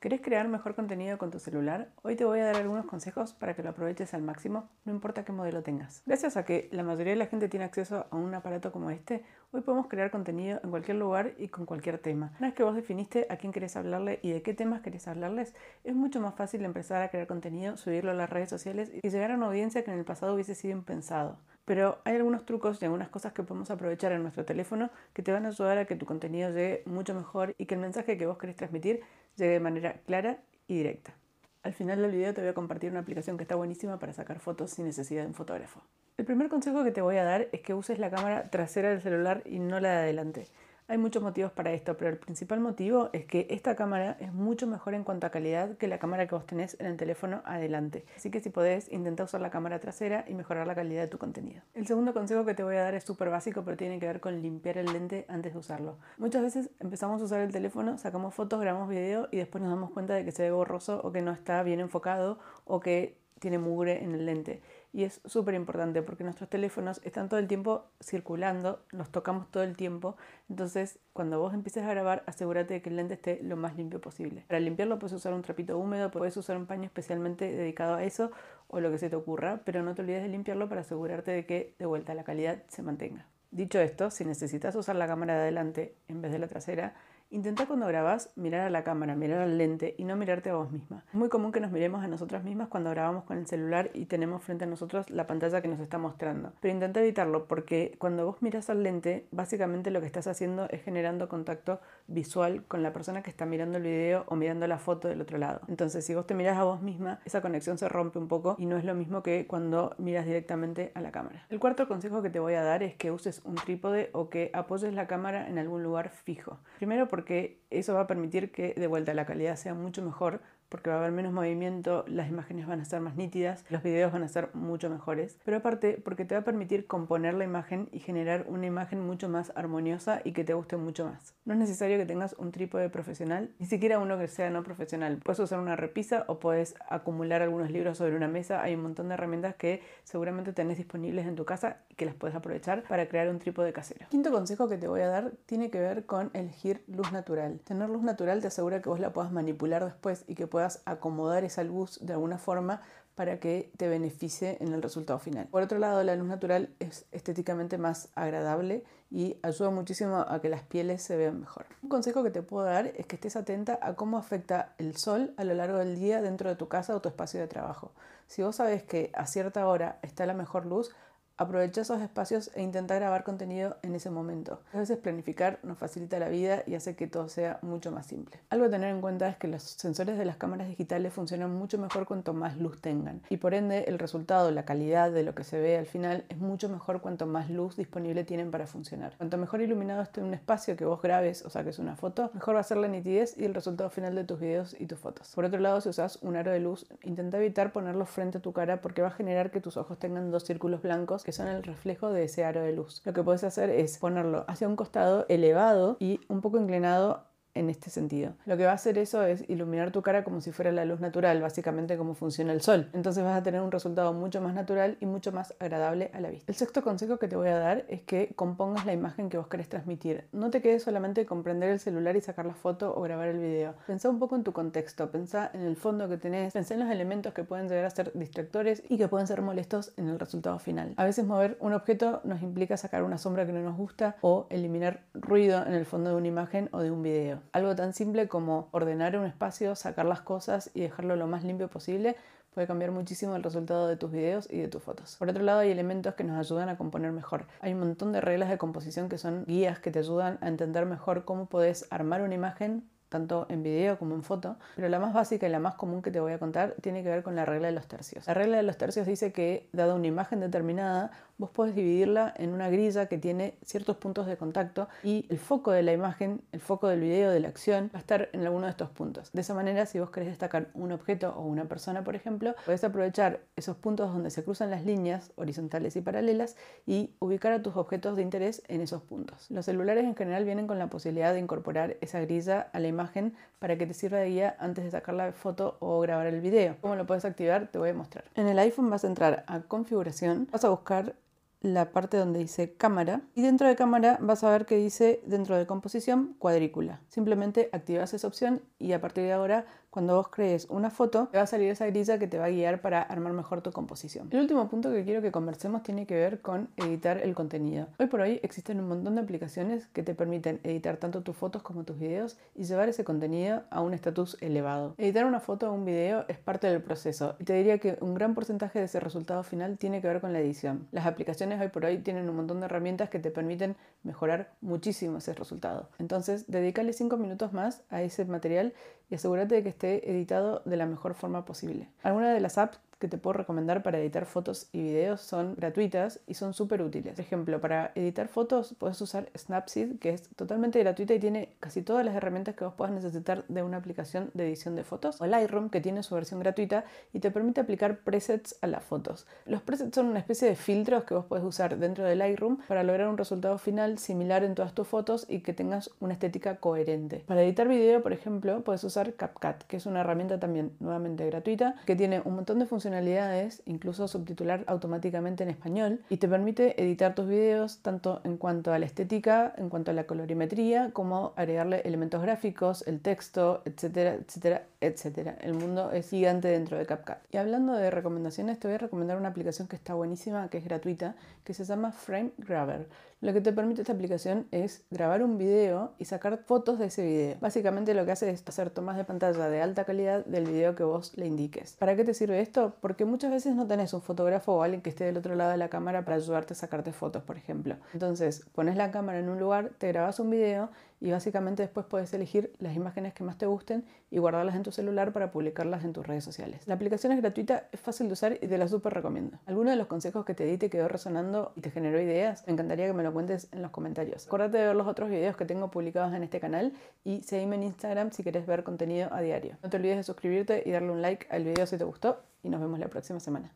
¿Querés crear mejor contenido con tu celular? Hoy te voy a dar algunos consejos para que lo aproveches al máximo, no importa qué modelo tengas. Gracias a que la mayoría de la gente tiene acceso a un aparato como este, hoy podemos crear contenido en cualquier lugar y con cualquier tema. Una vez que vos definiste a quién querés hablarle y de qué temas querés hablarles, es mucho más fácil empezar a crear contenido, subirlo a las redes sociales y llegar a una audiencia que en el pasado hubiese sido impensado. Pero hay algunos trucos y algunas cosas que podemos aprovechar en nuestro teléfono que te van a ayudar a que tu contenido llegue mucho mejor y que el mensaje que vos querés transmitir llegue de manera clara y directa. Al final del video te voy a compartir una aplicación que está buenísima para sacar fotos sin necesidad de un fotógrafo. El primer consejo que te voy a dar es que uses la cámara trasera del celular y no la de adelante. Hay muchos motivos para esto, pero el principal motivo es que esta cámara es mucho mejor en cuanto a calidad que la cámara que vos tenés en el teléfono adelante. Así que si podés, intenta usar la cámara trasera y mejorar la calidad de tu contenido. El segundo consejo que te voy a dar es súper básico, pero tiene que ver con limpiar el lente antes de usarlo. Muchas veces empezamos a usar el teléfono, sacamos fotos, grabamos video y después nos damos cuenta de que se ve borroso o que no está bien enfocado o que tiene mugre en el lente. Y es súper importante porque nuestros teléfonos están todo el tiempo circulando, los tocamos todo el tiempo. Entonces, cuando vos empieces a grabar, asegúrate de que el lente esté lo más limpio posible. Para limpiarlo puedes usar un trapito húmedo, puedes usar un paño especialmente dedicado a eso o lo que se te ocurra, pero no te olvides de limpiarlo para asegurarte de que de vuelta la calidad se mantenga. Dicho esto, si necesitas usar la cámara de adelante en vez de la trasera, Intenta cuando grabas mirar a la cámara, mirar al lente y no mirarte a vos misma. Es muy común que nos miremos a nosotras mismas cuando grabamos con el celular y tenemos frente a nosotros la pantalla que nos está mostrando. Pero intenta evitarlo porque cuando vos miras al lente, básicamente lo que estás haciendo es generando contacto visual con la persona que está mirando el video o mirando la foto del otro lado. Entonces, si vos te miras a vos misma, esa conexión se rompe un poco y no es lo mismo que cuando miras directamente a la cámara. El cuarto consejo que te voy a dar es que uses un trípode o que apoyes la cámara en algún lugar fijo. Primero porque eso va a permitir que de vuelta la calidad sea mucho mejor porque va a haber menos movimiento, las imágenes van a estar más nítidas, los videos van a ser mucho mejores, pero aparte porque te va a permitir componer la imagen y generar una imagen mucho más armoniosa y que te guste mucho más. No es necesario que tengas un trípode profesional, ni siquiera uno que sea no profesional. Puedes usar una repisa o puedes acumular algunos libros sobre una mesa. Hay un montón de herramientas que seguramente tenés disponibles en tu casa y que las puedes aprovechar para crear un trípode casero. Quinto consejo que te voy a dar tiene que ver con elegir luz natural. Tener luz natural te asegura que vos la puedas manipular después y que puedas acomodar esa luz de alguna forma para que te beneficie en el resultado final. Por otro lado, la luz natural es estéticamente más agradable y ayuda muchísimo a que las pieles se vean mejor. Un consejo que te puedo dar es que estés atenta a cómo afecta el sol a lo largo del día dentro de tu casa o tu espacio de trabajo. Si vos sabes que a cierta hora está la mejor luz, Aprovecha esos espacios e intenta grabar contenido en ese momento. A veces planificar nos facilita la vida y hace que todo sea mucho más simple. Algo a tener en cuenta es que los sensores de las cámaras digitales funcionan mucho mejor cuanto más luz tengan y por ende el resultado, la calidad de lo que se ve al final es mucho mejor cuanto más luz disponible tienen para funcionar. Cuanto mejor iluminado esté un espacio que vos grabes o saques una foto, mejor va a ser la nitidez y el resultado final de tus videos y tus fotos. Por otro lado, si usas un aro de luz, intenta evitar ponerlo frente a tu cara porque va a generar que tus ojos tengan dos círculos blancos que son el reflejo de ese aro de luz. Lo que puedes hacer es ponerlo hacia un costado elevado y un poco inclinado en este sentido. Lo que va a hacer eso es iluminar tu cara como si fuera la luz natural, básicamente como funciona el sol. Entonces vas a tener un resultado mucho más natural y mucho más agradable a la vista. El sexto consejo que te voy a dar es que compongas la imagen que vos querés transmitir. No te quedes solamente con prender el celular y sacar la foto o grabar el video. Pensá un poco en tu contexto, pensá en el fondo que tenés, pensá en los elementos que pueden llegar a ser distractores y que pueden ser molestos en el resultado final. A veces mover un objeto nos implica sacar una sombra que no nos gusta o eliminar ruido en el fondo de una imagen o de un video. Algo tan simple como ordenar un espacio, sacar las cosas y dejarlo lo más limpio posible puede cambiar muchísimo el resultado de tus videos y de tus fotos. Por otro lado, hay elementos que nos ayudan a componer mejor. Hay un montón de reglas de composición que son guías que te ayudan a entender mejor cómo puedes armar una imagen tanto en video como en foto, pero la más básica y la más común que te voy a contar tiene que ver con la regla de los tercios. La regla de los tercios dice que, dada una imagen determinada, vos podés dividirla en una grilla que tiene ciertos puntos de contacto y el foco de la imagen, el foco del video, de la acción, va a estar en alguno de estos puntos. De esa manera, si vos querés destacar un objeto o una persona, por ejemplo, podés aprovechar esos puntos donde se cruzan las líneas horizontales y paralelas y ubicar a tus objetos de interés en esos puntos. Los celulares en general vienen con la posibilidad de incorporar esa grilla a la imagen para que te sirva de guía antes de sacar la foto o grabar el video. ¿Cómo lo puedes activar? Te voy a mostrar. En el iPhone vas a entrar a configuración, vas a buscar la parte donde dice cámara y dentro de cámara vas a ver que dice dentro de composición cuadrícula. Simplemente activas esa opción y a partir de ahora cuando vos crees una foto, te va a salir esa grilla que te va a guiar para armar mejor tu composición. El último punto que quiero que conversemos tiene que ver con editar el contenido. Hoy por hoy existen un montón de aplicaciones que te permiten editar tanto tus fotos como tus videos y llevar ese contenido a un estatus elevado. Editar una foto o un video es parte del proceso y te diría que un gran porcentaje de ese resultado final tiene que ver con la edición. Las aplicaciones hoy por hoy tienen un montón de herramientas que te permiten mejorar muchísimo ese resultado. Entonces, dedícale 5 minutos más a ese material y asegúrate de que esté editado de la mejor forma posible. Algunas de las apps que te puedo recomendar para editar fotos y videos son gratuitas y son súper útiles. Por ejemplo, para editar fotos puedes usar Snapseed, que es totalmente gratuita y tiene casi todas las herramientas que vos puedas necesitar de una aplicación de edición de fotos. O Lightroom, que tiene su versión gratuita y te permite aplicar presets a las fotos. Los presets son una especie de filtros que vos puedes usar dentro de Lightroom para lograr un resultado final similar en todas tus fotos y que tengas una estética coherente. Para editar video, por ejemplo, puedes usar CapCut, que es una herramienta también nuevamente gratuita, que tiene un montón de funcionalidades incluso subtitular automáticamente en español, y te permite editar tus videos tanto en cuanto a la estética, en cuanto a la colorimetría, como agregarle elementos gráficos, el texto, etcétera, etcétera, etcétera. El mundo es gigante dentro de CapCut. Y hablando de recomendaciones, te voy a recomendar una aplicación que está buenísima, que es gratuita, que se llama Frame Grabber. Lo que te permite esta aplicación es grabar un video y sacar fotos de ese video. Básicamente lo que hace es hacer tomas de pantalla de alta calidad del video que vos le indiques. ¿Para qué te sirve esto? Porque muchas veces no tenés un fotógrafo o alguien que esté del otro lado de la cámara para ayudarte a sacarte fotos, por ejemplo. Entonces, pones la cámara en un lugar, te grabas un video y básicamente después puedes elegir las imágenes que más te gusten y guardarlas en tu celular para publicarlas en tus redes sociales. La aplicación es gratuita, es fácil de usar y te la súper recomiendo. ¿Alguno de los consejos que te di te quedó resonando y te generó ideas? Me encantaría que me lo cuentes en los comentarios. Acuérdate de ver los otros videos que tengo publicados en este canal y seguime en Instagram si quieres ver contenido a diario. No te olvides de suscribirte y darle un like al video si te gustó y nos vemos la próxima semana.